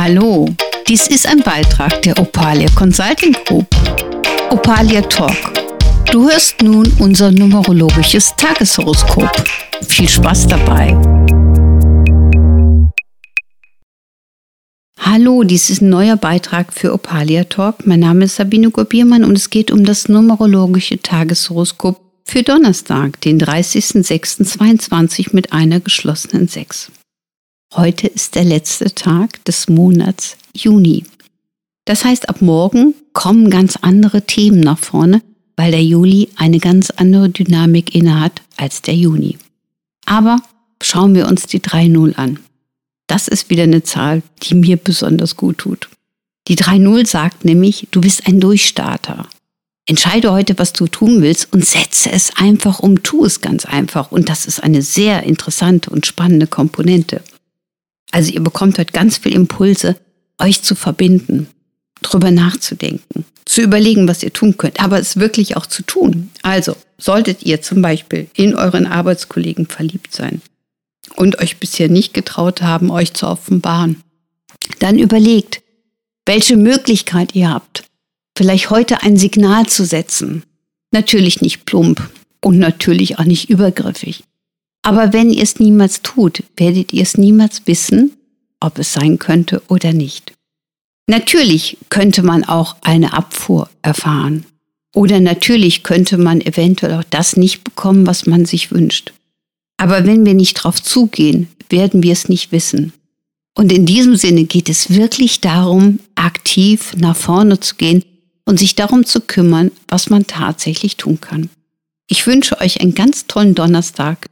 Hallo, dies ist ein Beitrag der Opalia Consulting Group. Opalia Talk. Du hörst nun unser numerologisches Tageshoroskop. Viel Spaß dabei. Hallo, dies ist ein neuer Beitrag für Opalia Talk. Mein Name ist Sabine Gobiermann und es geht um das numerologische Tageshoroskop für Donnerstag, den 30.06.22 mit einer geschlossenen 6. Heute ist der letzte Tag des Monats Juni. Das heißt, ab morgen kommen ganz andere Themen nach vorne, weil der Juli eine ganz andere Dynamik innehat als der Juni. Aber schauen wir uns die 3-0 an. Das ist wieder eine Zahl, die mir besonders gut tut. Die 3-0 sagt nämlich, du bist ein Durchstarter. Entscheide heute, was du tun willst und setze es einfach um. Tu es ganz einfach. Und das ist eine sehr interessante und spannende Komponente. Also ihr bekommt heute ganz viel Impulse, euch zu verbinden, drüber nachzudenken, zu überlegen, was ihr tun könnt, aber es wirklich auch zu tun. Also solltet ihr zum Beispiel in euren Arbeitskollegen verliebt sein und euch bisher nicht getraut haben, euch zu offenbaren, dann überlegt, welche Möglichkeit ihr habt, vielleicht heute ein Signal zu setzen. Natürlich nicht plump und natürlich auch nicht übergriffig. Aber wenn ihr es niemals tut, werdet ihr es niemals wissen, ob es sein könnte oder nicht. Natürlich könnte man auch eine Abfuhr erfahren. Oder natürlich könnte man eventuell auch das nicht bekommen, was man sich wünscht. Aber wenn wir nicht drauf zugehen, werden wir es nicht wissen. Und in diesem Sinne geht es wirklich darum, aktiv nach vorne zu gehen und sich darum zu kümmern, was man tatsächlich tun kann. Ich wünsche euch einen ganz tollen Donnerstag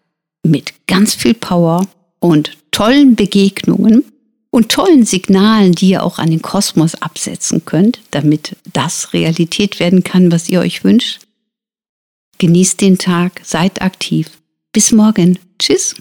mit ganz viel Power und tollen Begegnungen und tollen Signalen, die ihr auch an den Kosmos absetzen könnt, damit das Realität werden kann, was ihr euch wünscht. Genießt den Tag, seid aktiv. Bis morgen. Tschüss.